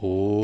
Oh.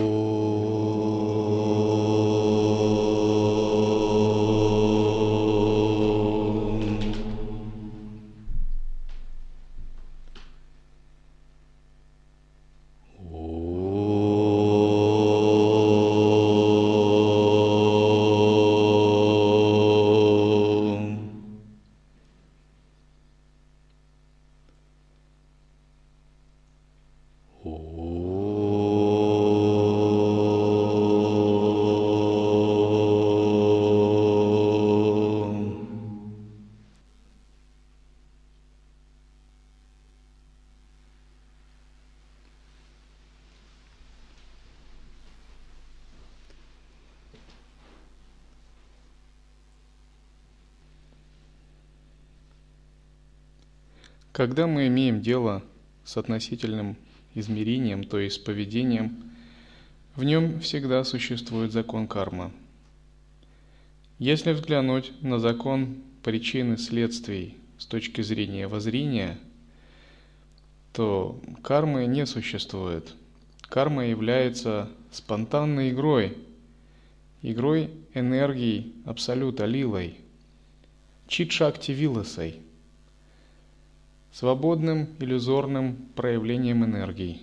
Когда мы имеем дело с относительным измерением, то есть с поведением, в нем всегда существует закон кармы. Если взглянуть на закон причин и следствий с точки зрения воззрения, то кармы не существует. Карма является спонтанной игрой, игрой энергии Абсолюта, Лилой, Чит-шакти Виласой – свободным иллюзорным проявлением энергии.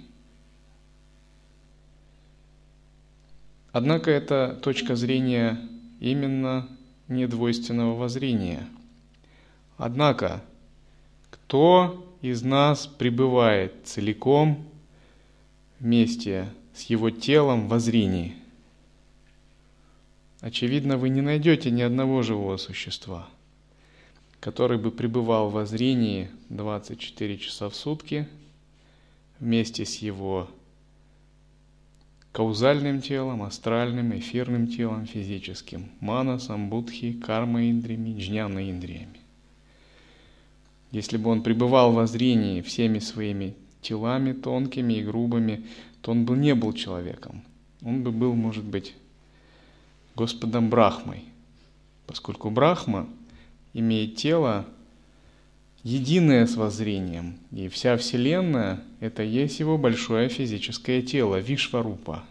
Однако это точка зрения именно недвойственного воззрения. Однако, кто из нас пребывает целиком вместе с его телом в воззрении? Очевидно, вы не найдете ни одного живого существа – который бы пребывал в воззрении 24 часа в сутки вместе с его каузальным телом, астральным, эфирным телом, физическим, манасом, будхи, карма-индриями, джняна-индриями. Если бы он пребывал в воззрении всеми своими телами тонкими и грубыми, то он бы не был человеком. Он бы был, может быть, Господом Брахмой, поскольку Брахма – имеет тело, единое с воззрением, и вся Вселенная – это есть его большое физическое тело, Вишварупа.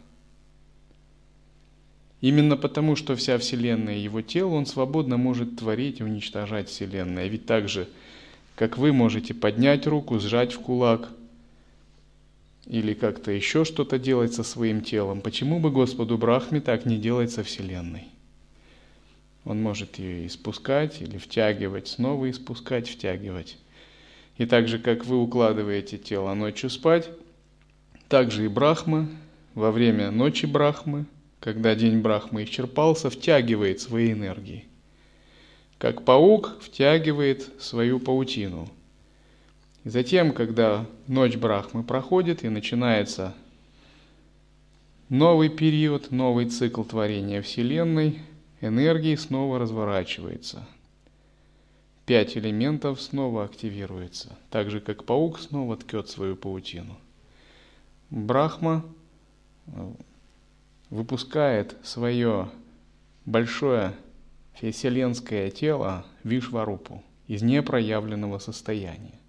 Именно потому, что вся Вселенная – его тело, он свободно может творить и уничтожать Вселенную. Ведь так же, как вы можете поднять руку, сжать в кулак или как-то еще что-то делать со своим телом, почему бы Господу Брахме так не делать со Вселенной? Он может ее испускать или втягивать, снова испускать, втягивать. И так же, как вы укладываете тело ночью спать, так же и Брахма во время ночи Брахмы, когда день Брахмы исчерпался, втягивает свои энергии. Как паук втягивает свою паутину. И затем, когда ночь Брахмы проходит и начинается новый период, новый цикл творения Вселенной – энергии снова разворачивается. Пять элементов снова активируется, так же как паук снова ткет свою паутину. Брахма э, выпускает свое большое вселенское тело Вишварупу из непроявленного состояния.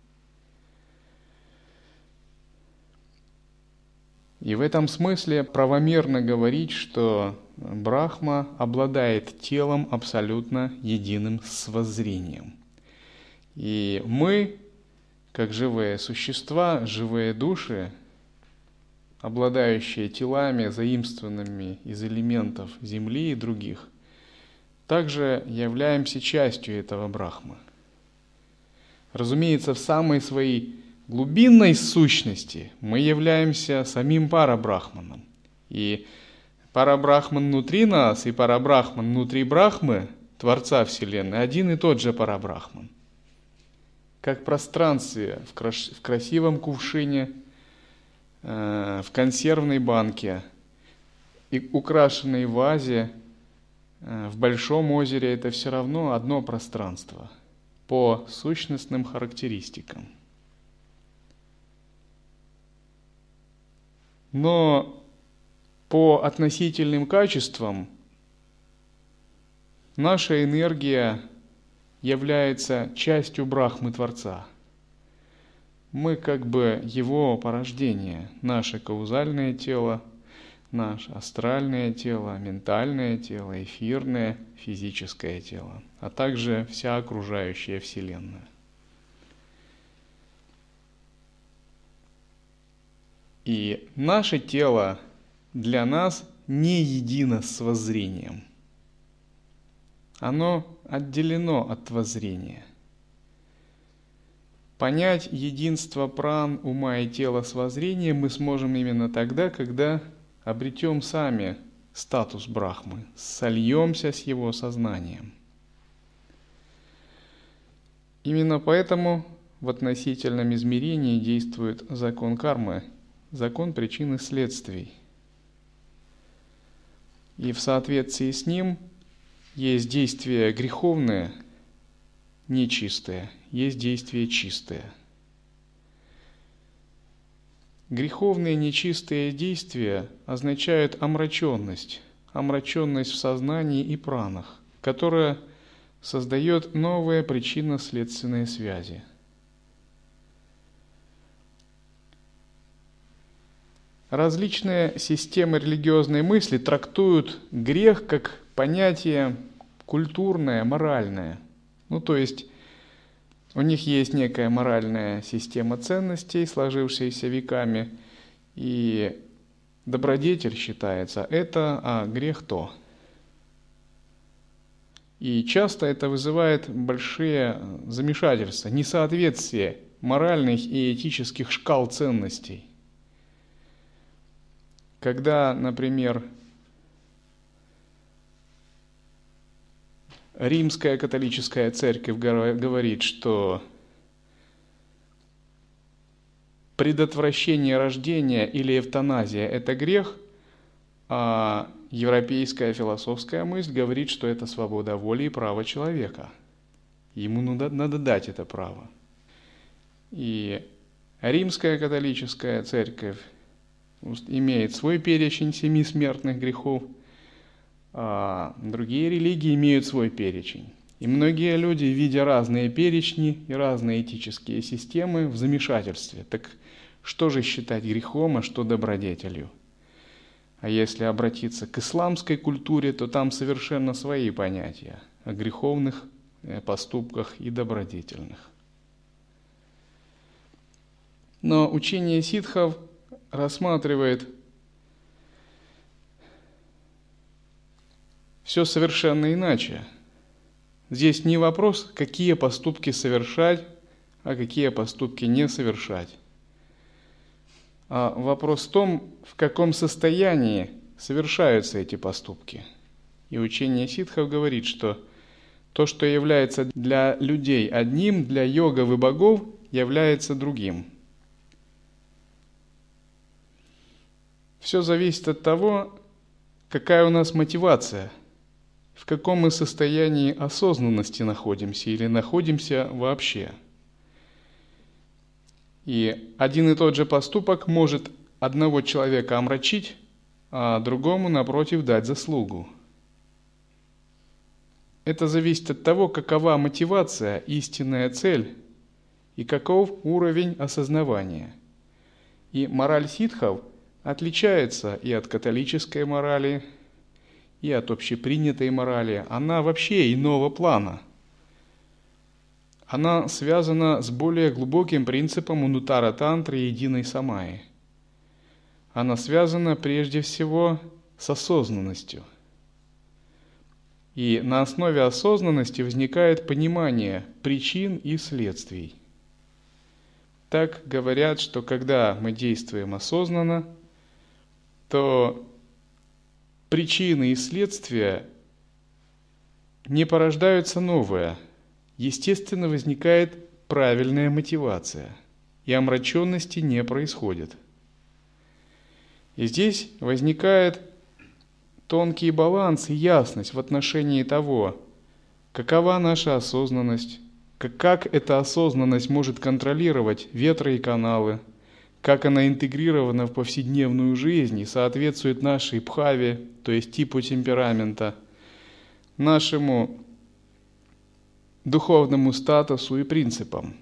И в этом смысле правомерно говорить, что Брахма обладает телом абсолютно единым с воззрением. И мы, как живые существа, живые души, обладающие телами, заимствованными из элементов Земли и других, также являемся частью этого Брахмы. Разумеется, в самой своей глубинной сущности мы являемся самим Парабрахманом. И Парабрахман внутри нас и Парабрахман внутри Брахмы, Творца Вселенной, один и тот же Парабрахман. Как пространстве в, краш... в красивом кувшине, э, в консервной банке, и украшенной вазе, э, в большом озере, это все равно одно пространство по сущностным характеристикам. Но по относительным качествам наша энергия является частью Брахмы Творца. Мы как бы его порождение, наше каузальное тело, наше астральное тело, ментальное тело, эфирное, физическое тело, а также вся окружающая Вселенная. И наше тело для нас не едино с воззрением. Оно отделено от воззрения. Понять единство пран, ума и тела с воззрением мы сможем именно тогда, когда обретем сами статус Брахмы, сольемся с его сознанием. Именно поэтому в относительном измерении действует закон кармы, закон причин и следствий. И в соответствии с ним есть действия греховные, нечистые, есть действия чистые – Греховные нечистые действия означают омраченность, омраченность в сознании и пранах, которая создает новые причинно-следственные связи. Различные системы религиозной мысли трактуют грех как понятие культурное, моральное. Ну, то есть у них есть некая моральная система ценностей, сложившаяся веками, и добродетель считается это, а грех то. И часто это вызывает большие замешательства, несоответствие моральных и этических шкал ценностей. Когда, например, Римская католическая церковь говорит, что предотвращение рождения или эвтаназия – это грех, а европейская философская мысль говорит, что это свобода воли и право человека. Ему надо, надо дать это право. И римская католическая церковь имеет свой перечень семи смертных грехов – а другие религии имеют свой перечень. И многие люди, видя разные перечни и разные этические системы, в замешательстве. Так что же считать грехом, а что добродетелью? А если обратиться к исламской культуре, то там совершенно свои понятия о греховных э, поступках и добродетельных. Но учение ситхов рассматривает все совершенно иначе. Здесь не вопрос, какие поступки совершать, а какие поступки не совершать. А вопрос в том, в каком состоянии совершаются эти поступки. И учение ситхов говорит, что то, что является для людей одним, для йогов и богов является другим. Все зависит от того, какая у нас мотивация – в каком мы состоянии осознанности находимся или находимся вообще. И один и тот же поступок может одного человека омрачить, а другому, напротив, дать заслугу. Это зависит от того, какова мотивация, истинная цель и каков уровень осознавания. И мораль ситхов отличается и от католической морали, и от общепринятой морали, она вообще иного плана. Она связана с более глубоким принципом унутара тантры и единой самаи. Она связана прежде всего с осознанностью. И на основе осознанности возникает понимание причин и следствий. Так говорят, что когда мы действуем осознанно, то причины и следствия не порождаются новое. Естественно, возникает правильная мотивация, и омраченности не происходит. И здесь возникает тонкий баланс и ясность в отношении того, какова наша осознанность, как эта осознанность может контролировать ветры и каналы – как она интегрирована в повседневную жизнь и соответствует нашей пхаве, то есть типу темперамента, нашему духовному статусу и принципам.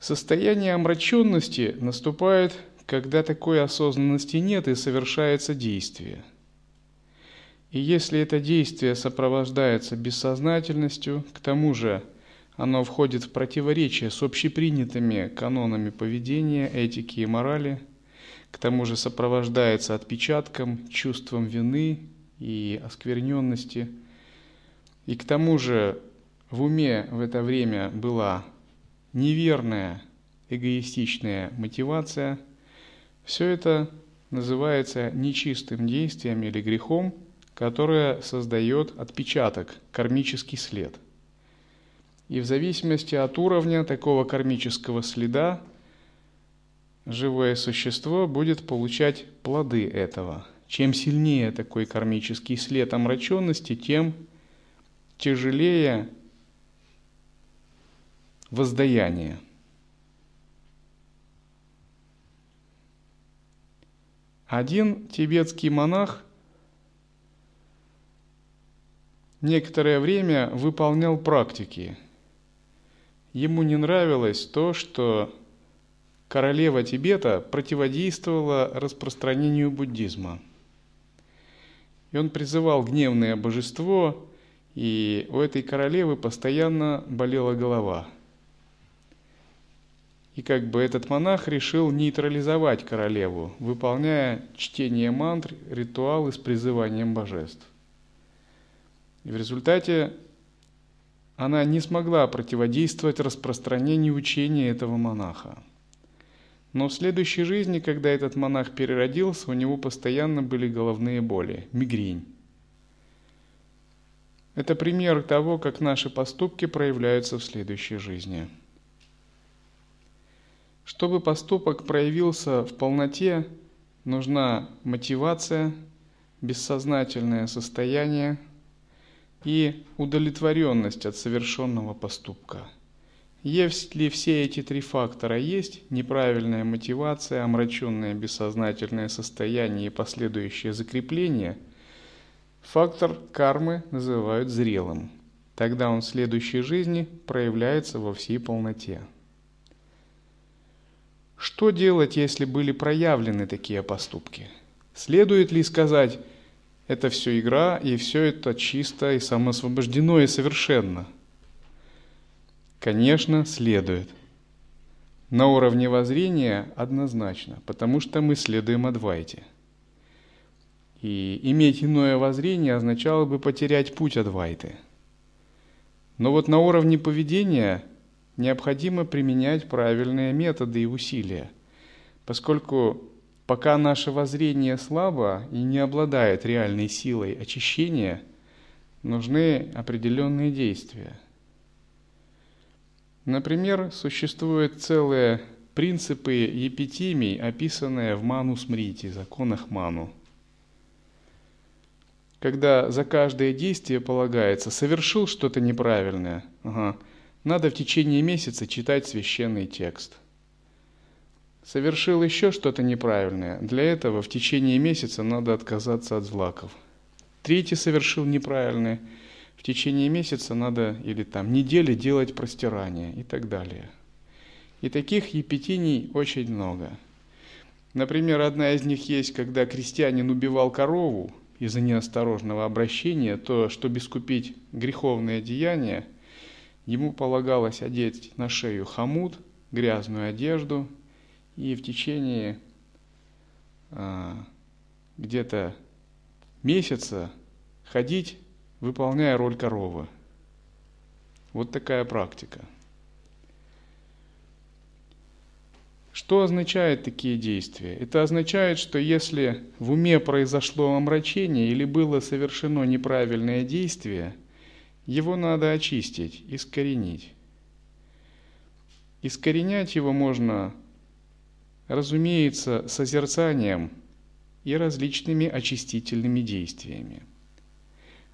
Состояние омраченности наступает когда такой осознанности нет и совершается действие. И если это действие сопровождается бессознательностью, к тому же оно входит в противоречие с общепринятыми канонами поведения, этики и морали, к тому же сопровождается отпечатком, чувством вины и оскверненности, и к тому же в уме в это время была неверная, эгоистичная мотивация, все это называется нечистым действием или грехом, которое создает отпечаток, кармический след. И в зависимости от уровня такого кармического следа живое существо будет получать плоды этого. Чем сильнее такой кармический след омраченности, тем тяжелее воздаяние. Один тибетский монах некоторое время выполнял практики. Ему не нравилось то, что королева Тибета противодействовала распространению буддизма. И он призывал гневное божество, и у этой королевы постоянно болела голова – и как бы этот монах решил нейтрализовать королеву, выполняя чтение мантр, ритуалы с призыванием божеств. И в результате она не смогла противодействовать распространению учения этого монаха. Но в следующей жизни, когда этот монах переродился, у него постоянно были головные боли, мигрень. Это пример того, как наши поступки проявляются в следующей жизни – чтобы поступок проявился в полноте, нужна мотивация, бессознательное состояние и удовлетворенность от совершенного поступка. Если все эти три фактора есть, неправильная мотивация, омраченное бессознательное состояние и последующее закрепление, фактор кармы называют зрелым. Тогда он в следующей жизни проявляется во всей полноте. Что делать, если были проявлены такие поступки? Следует ли сказать, это все игра, и все это чисто и самоосвобождено и совершенно? Конечно, следует. На уровне воззрения однозначно, потому что мы следуем Адвайте. И иметь иное воззрение означало бы потерять путь Адвайты. Но вот на уровне поведения – необходимо применять правильные методы и усилия, поскольку пока наше воззрение слабо и не обладает реальной силой очищения, нужны определенные действия. Например, существуют целые принципы епитимий, описанные в Ману Смрити, законах Ману. Когда за каждое действие полагается, совершил что-то неправильное, ага, надо в течение месяца читать священный текст. Совершил еще что-то неправильное. Для этого в течение месяца надо отказаться от злаков. Третий совершил неправильное. В течение месяца надо или там недели делать простирание и так далее. И таких епитиний очень много. Например, одна из них есть, когда крестьянин убивал корову из-за неосторожного обращения, то, чтобы искупить греховное деяние – Ему полагалось одеть на шею хомут, грязную одежду и в течение а, где-то месяца ходить, выполняя роль коровы. Вот такая практика. Что означают такие действия? Это означает, что если в уме произошло омрачение или было совершено неправильное действие – его надо очистить, искоренить. Искоренять его можно, разумеется, созерцанием и различными очистительными действиями.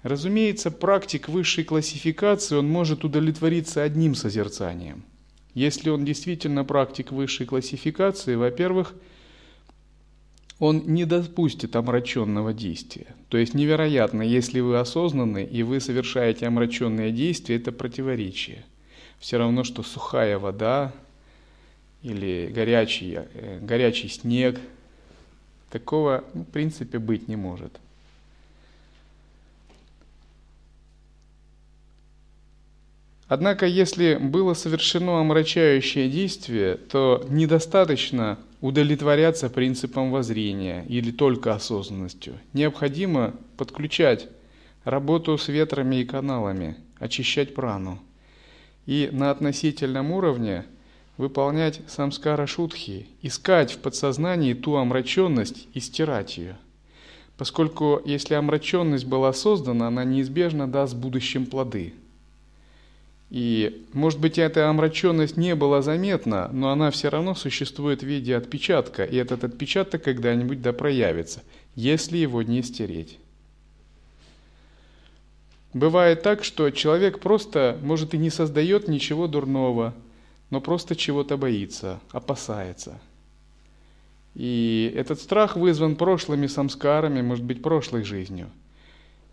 Разумеется, практик высшей классификации, он может удовлетвориться одним созерцанием. Если он действительно практик высшей классификации, во-первых, он не допустит омраченного действия. То есть невероятно, если вы осознаны и вы совершаете омраченное действие, это противоречие. Все равно, что сухая вода или горячий, э, горячий снег. Такого, ну, в принципе, быть не может. Однако, если было совершено омрачающее действие, то недостаточно удовлетворяться принципом воззрения или только осознанностью. Необходимо подключать работу с ветрами и каналами, очищать прану. И на относительном уровне выполнять самскара шутхи, искать в подсознании ту омраченность и стирать ее. Поскольку если омраченность была создана, она неизбежно даст будущем плоды – и, может быть, эта омраченность не была заметна, но она все равно существует в виде отпечатка, и этот отпечаток когда-нибудь да проявится, если его не стереть. Бывает так, что человек просто, может, и не создает ничего дурного, но просто чего-то боится, опасается. И этот страх вызван прошлыми самскарами, может быть, прошлой жизнью.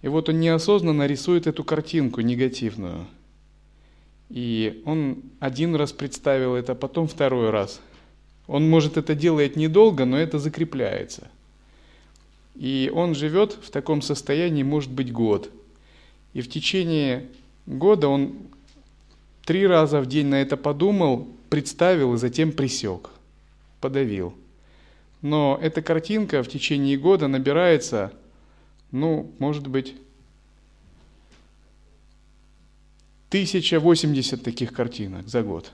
И вот он неосознанно рисует эту картинку негативную – и он один раз представил это, потом второй раз. Он, может, это делает недолго, но это закрепляется. И он живет в таком состоянии, может быть, год. И в течение года он три раза в день на это подумал, представил и затем присек, подавил. Но эта картинка в течение года набирается, ну, может быть, 1080 таких картинок за год.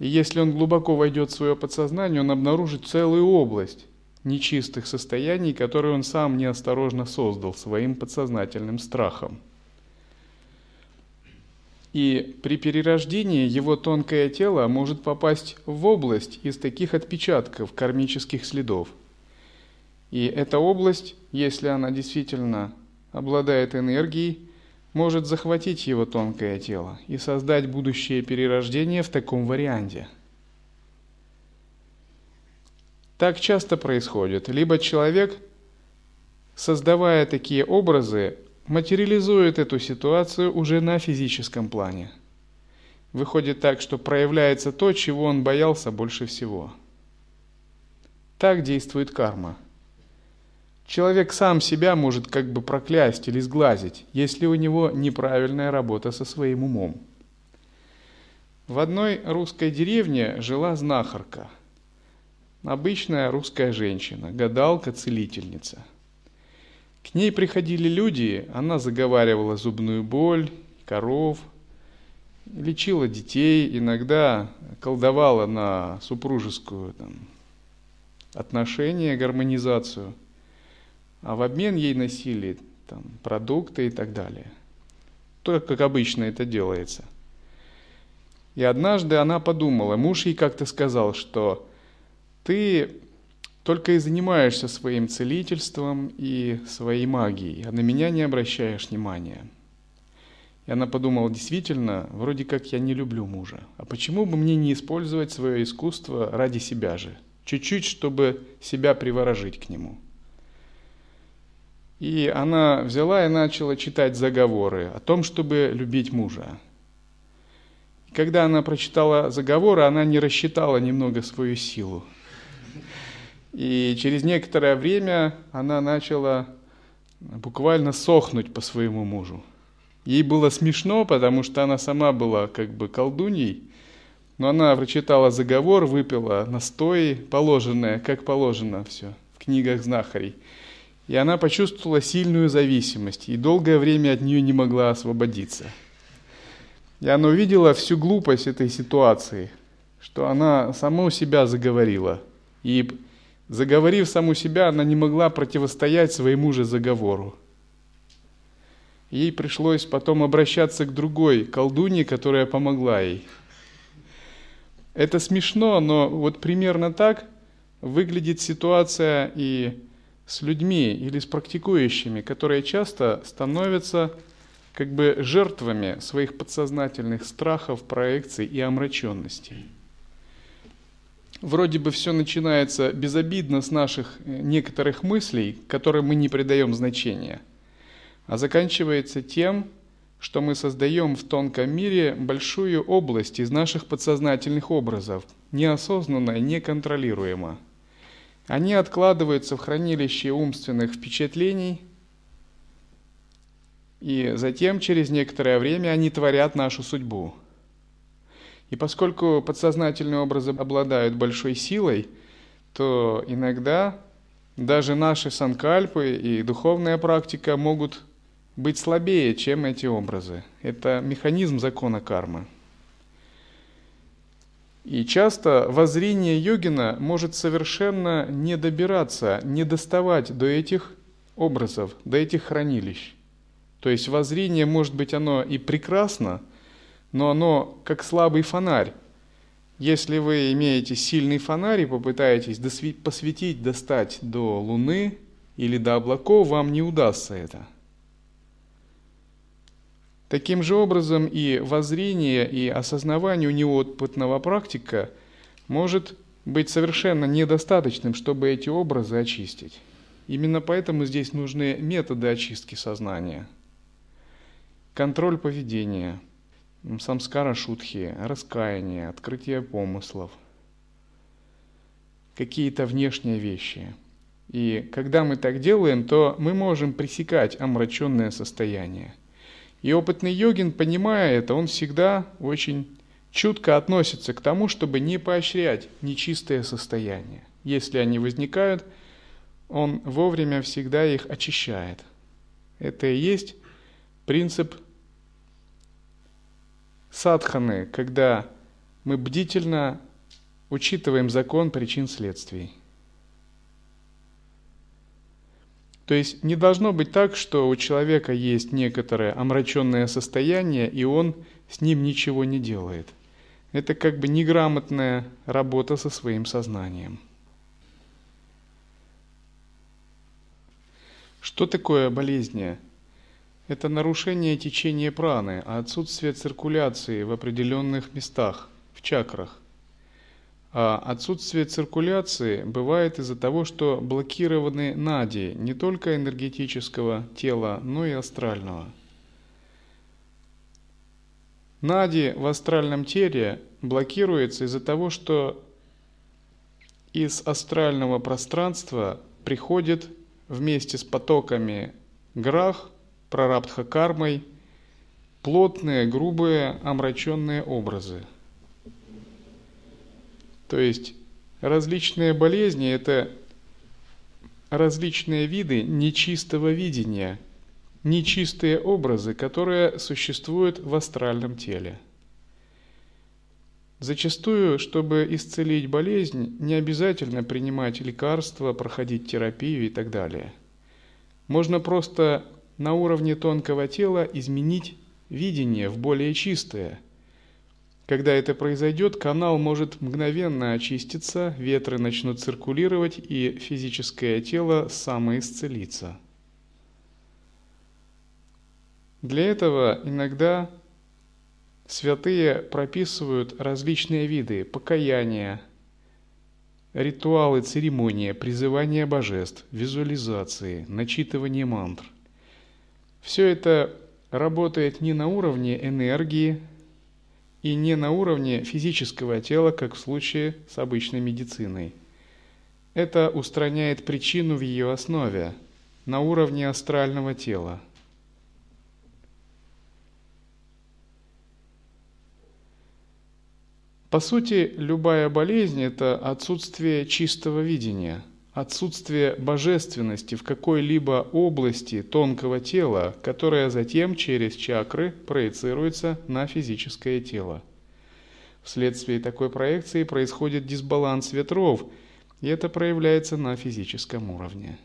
И если он глубоко войдет в свое подсознание, он обнаружит целую область нечистых состояний, которые он сам неосторожно создал своим подсознательным страхом. И при перерождении его тонкое тело может попасть в область из таких отпечатков кармических следов. И эта область, если она действительно обладает энергией, может захватить его тонкое тело и создать будущее перерождение в таком варианте. Так часто происходит. Либо человек, создавая такие образы, материализует эту ситуацию уже на физическом плане. Выходит так, что проявляется то, чего он боялся больше всего. Так действует карма – Человек сам себя может как бы проклясть или сглазить, если у него неправильная работа со своим умом. В одной русской деревне жила знахарка. Обычная русская женщина, гадалка, целительница. К ней приходили люди, она заговаривала зубную боль, коров, лечила детей, иногда колдовала на супружескую там, отношения, гармонизацию – а в обмен ей носили там, продукты и так далее. То, как обычно это делается. И однажды она подумала, муж ей как-то сказал, что ты только и занимаешься своим целительством и своей магией, а на меня не обращаешь внимания. И она подумала, действительно, вроде как я не люблю мужа. А почему бы мне не использовать свое искусство ради себя же? Чуть-чуть, чтобы себя приворожить к нему. И она взяла и начала читать заговоры о том, чтобы любить мужа. И когда она прочитала заговоры, она не рассчитала немного свою силу. И через некоторое время она начала буквально сохнуть по своему мужу. Ей было смешно, потому что она сама была как бы колдуньей, но она прочитала заговор, выпила настои, положенное, как положено все в книгах знахарей – и она почувствовала сильную зависимость и долгое время от нее не могла освободиться. И она увидела всю глупость этой ситуации, что она саму себя заговорила. И заговорив саму себя, она не могла противостоять своему же заговору. Ей пришлось потом обращаться к другой колдуне, которая помогла ей. Это смешно, но вот примерно так выглядит ситуация и с людьми или с практикующими, которые часто становятся как бы жертвами своих подсознательных страхов, проекций и омраченностей. Вроде бы все начинается безобидно с наших э, некоторых мыслей, которым мы не придаем значения, а заканчивается тем, что мы создаем в тонком мире большую область из наших подсознательных образов, неосознанно неконтролируемо. Они откладываются в хранилище умственных впечатлений, и затем через некоторое время они творят нашу судьбу. И поскольку подсознательные образы обладают большой силой, то иногда даже наши санкальпы и духовная практика могут быть слабее, чем эти образы. Это механизм закона кармы. И часто воззрение йогина может совершенно не добираться, не доставать до этих образов, до этих хранилищ. То есть воззрение, может быть, оно и прекрасно, но оно как слабый фонарь. Если вы имеете сильный фонарь и попытаетесь посветить, достать до Луны или до облаков, вам не удастся это. Таким же образом и воззрение, и осознавание у неопытного практика может быть совершенно недостаточным, чтобы эти образы очистить. Именно поэтому здесь нужны методы очистки сознания. Контроль поведения, самскара шутхи, раскаяние, открытие помыслов, какие-то внешние вещи. И когда мы так делаем, то мы можем пресекать омраченное состояние. И опытный йогин, понимая это, он всегда очень чутко относится к тому, чтобы не поощрять нечистые состояния. Если они возникают, он вовремя всегда их очищает. Это и есть принцип садханы, когда мы бдительно учитываем закон причин следствий. То есть не должно быть так, что у человека есть некоторое омраченное состояние, и он с ним ничего не делает. Это как бы неграмотная работа со своим сознанием. Что такое болезни? Это нарушение течения праны, а отсутствие циркуляции в определенных местах, в чакрах. А отсутствие циркуляции бывает из-за того, что блокированы нади не только энергетического тела, но и астрального. Нади в астральном теле блокируется из-за того, что из астрального пространства приходит вместе с потоками грах, прарабдха кармой, плотные, грубые, омраченные образы – то есть различные болезни – это различные виды нечистого видения, нечистые образы, которые существуют в астральном теле. Зачастую, чтобы исцелить болезнь, не обязательно принимать лекарства, проходить терапию и так далее. Можно просто на уровне тонкого тела изменить видение в более чистое – когда это произойдет, канал может мгновенно очиститься, ветры начнут циркулировать и физическое тело самоисцелится. Для этого иногда святые прописывают различные виды покаяния, ритуалы, церемонии, призывания божеств, визуализации, начитывание мантр. Все это работает не на уровне энергии, и не на уровне физического тела, как в случае с обычной медициной. Это устраняет причину в ее основе, на уровне астрального тела. По сути, любая болезнь – это отсутствие чистого видения, отсутствие божественности в какой-либо области тонкого тела, которая затем через чакры проецируется на физическое тело. Вследствие такой проекции происходит дисбаланс ветров, и это проявляется на физическом уровне.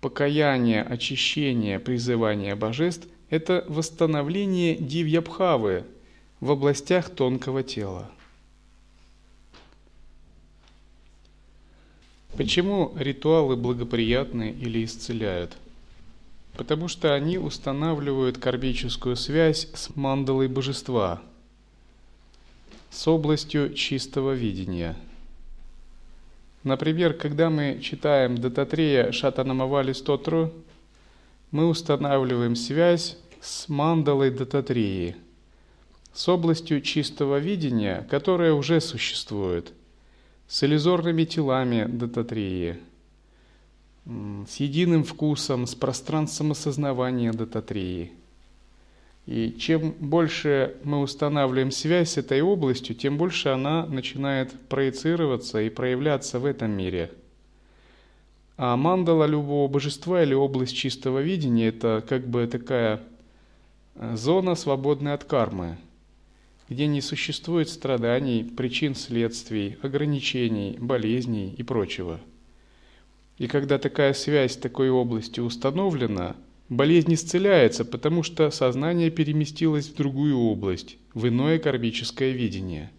Покаяние, очищение, призывание божеств – это восстановление дивьябхавы в областях тонкого тела – Почему ритуалы благоприятны или исцеляют? Потому что они устанавливают кармическую связь с мандалой божества, с областью чистого видения. Например, когда мы читаем Дататрея Шатанамавали Стотру, мы устанавливаем связь с мандалой Дататреи, с областью чистого видения, которая уже существует, с иллюзорными телами Дататреи, с единым вкусом, с пространством осознавания Дататреи – и чем больше мы устанавливаем связь с этой областью, тем больше она начинает проецироваться и проявляться в этом мире. А мандала любого божества или область чистого видения – это как бы такая э, зона, свободная от кармы, где не существует страданий, причин следствий, ограничений, болезней и прочего. И когда такая связь такой области установлена – Болезнь исцеляется, потому что сознание переместилось в другую область, в иное кармическое видение.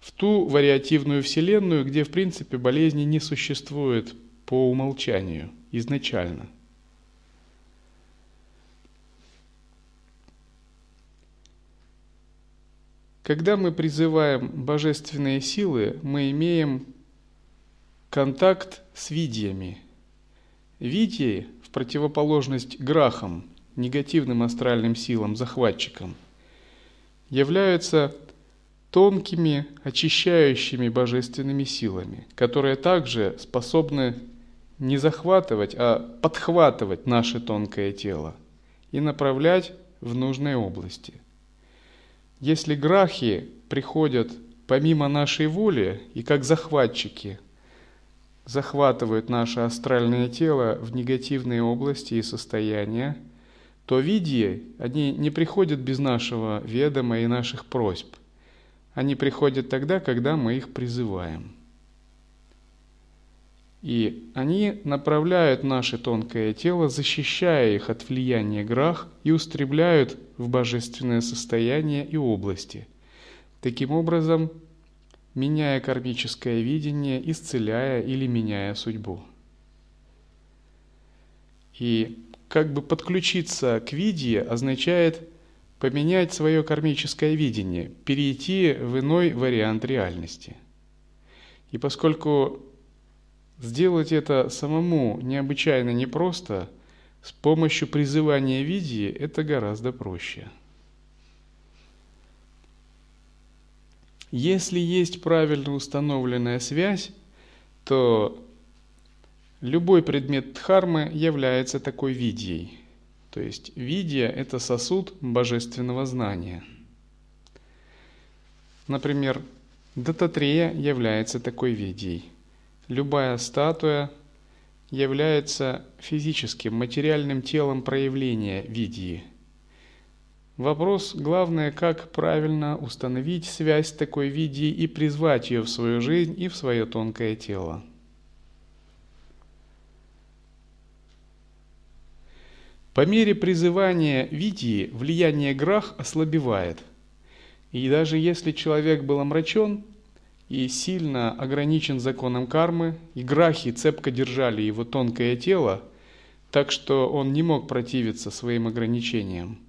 В ту вариативную вселенную, где в принципе болезни не существует по умолчанию, изначально. Когда мы призываем божественные силы, мы имеем контакт с видиями. Видии в противоположность грахам, негативным астральным силам, захватчикам, являются тонкими, очищающими божественными силами, которые также способны не захватывать, а подхватывать наше тонкое тело и направлять в нужные области. Если грахи приходят помимо нашей воли и как захватчики – захватывают наше астральное тело в негативные области и состояния, то видии, они не приходят без нашего ведома и наших просьб. Они приходят тогда, когда мы их призываем. И они направляют наше тонкое тело, защищая их от влияния грах и устремляют в божественное состояние и области. Таким образом, меняя кармическое видение, исцеляя или меняя судьбу. И как бы подключиться к виде означает поменять свое кармическое видение, перейти в иной вариант реальности. И поскольку сделать это самому необычайно непросто, с помощью призывания видии это гораздо проще – Если есть правильно установленная связь, то любой предмет дхармы является такой видией. То есть видия – это сосуд божественного знания. Например, Дататрея является такой видией. Любая статуя является физическим, материальным телом проявления видии – Вопрос главное, как правильно установить связь такой виде и призвать ее в свою жизнь и в свое тонкое тело. По мере призывания видии влияние грах ослабевает. И даже если человек был омрачен и сильно ограничен законом кармы, и грахи цепко держали его тонкое тело, так что он не мог противиться своим ограничениям –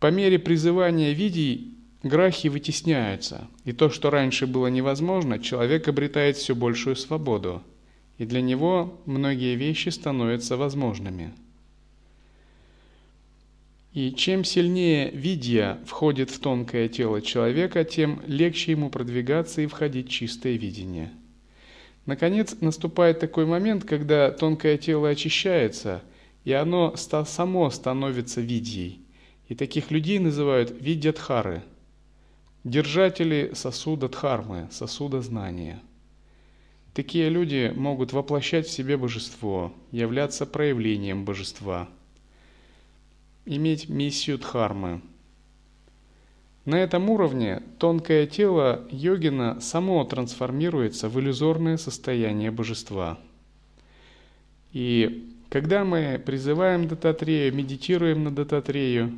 по мере призывания видий грахи вытесняются, и то, что раньше было невозможно, человек обретает все большую свободу, и для него многие вещи становятся возможными. И чем сильнее видия входит в тонкое тело человека, тем легче ему продвигаться и входить в чистое видение. Наконец наступает такой момент, когда тонкое тело очищается, и оно само становится видией – и таких людей называют видьядхары, держатели сосуда дхармы, сосуда знания. Такие люди могут воплощать в себе божество, являться проявлением божества, иметь миссию дхармы. На этом уровне тонкое тело йогина само трансформируется в иллюзорное состояние божества. И когда мы призываем Дататрею, медитируем на Дататрею,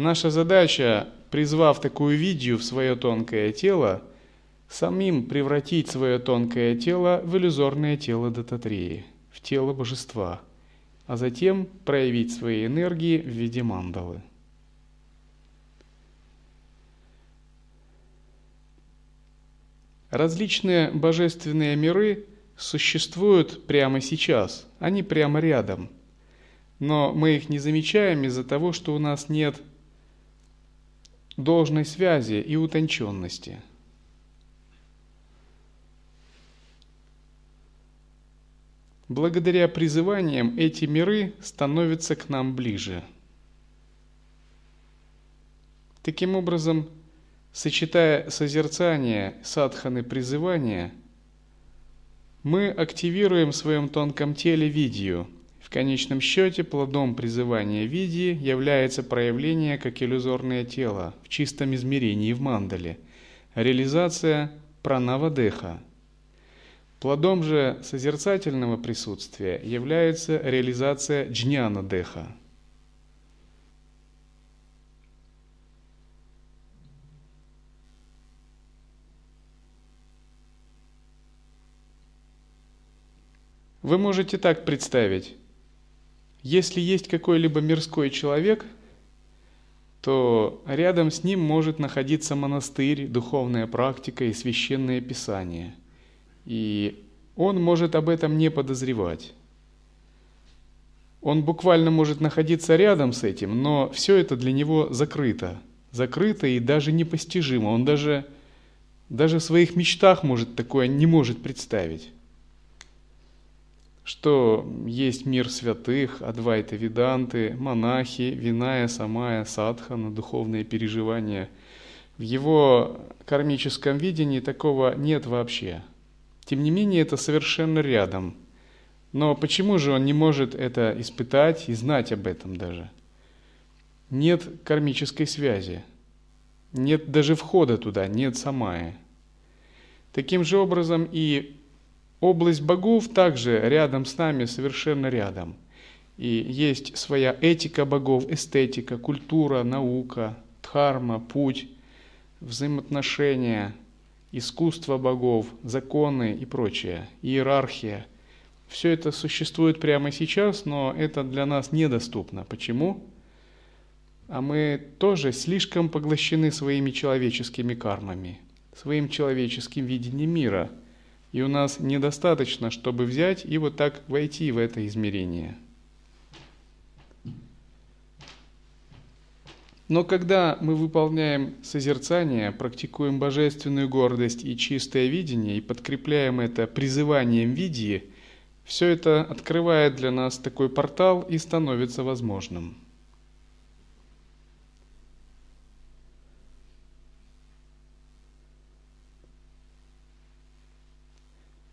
Наша задача, призвав такую видео в свое тонкое тело, самим превратить свое тонкое тело в иллюзорное тело Дататреи, в тело божества, а затем проявить свои энергии в виде мандалы. Различные божественные миры существуют прямо сейчас, они прямо рядом – но мы их не замечаем из-за того, что у нас нет должной связи и утонченности. Благодаря призываниям эти миры становятся к нам ближе. Таким образом, сочетая созерцание, садханы призывания, мы активируем в своем тонком теле видию – в конечном счете плодом призывания види является проявление как иллюзорное тело в чистом измерении в мандале, реализация пранавадеха. Плодом же созерцательного присутствия является реализация джняна-деха. Вы можете так представить. Если есть какой-либо мирской человек, то рядом с ним может находиться монастырь, духовная практика и священное писание. И он может об этом не подозревать. Он буквально может находиться рядом с этим, но все это для него закрыто. Закрыто и даже непостижимо. Он даже, даже в своих мечтах может такое не может представить что есть мир святых, Адвайта Виданты, монахи, Виная, Самая, Садхана, духовные переживания. В его кармическом видении такого нет вообще. Тем не менее, это совершенно рядом. Но почему же он не может это испытать и знать об этом даже? Нет кармической связи. Нет даже входа туда, нет самая. Таким же образом и Область богов также рядом с нами, совершенно рядом. И есть своя этика богов, эстетика, культура, наука, дхарма, путь, взаимоотношения, искусство богов, законы и прочее, иерархия. Все это существует прямо сейчас, но это для нас недоступно. Почему? А мы тоже слишком поглощены своими человеческими кармами, своим человеческим видением мира – и у нас недостаточно, чтобы взять и вот так войти в это измерение. Но когда мы выполняем созерцание, практикуем божественную гордость и чистое видение и подкрепляем это призыванием видии, все это открывает для нас такой портал и становится возможным.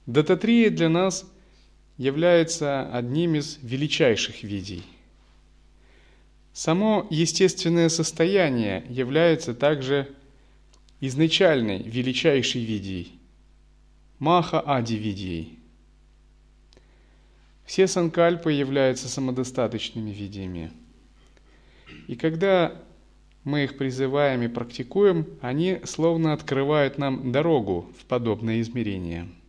Дататрия для нас является одним из величайших видей. Само естественное состояние является также изначальной величайшей видией, маха ади видией. Все санкальпы являются самодостаточными видиями. И когда мы их призываем и практикуем, они словно открывают нам дорогу в подобное измерение –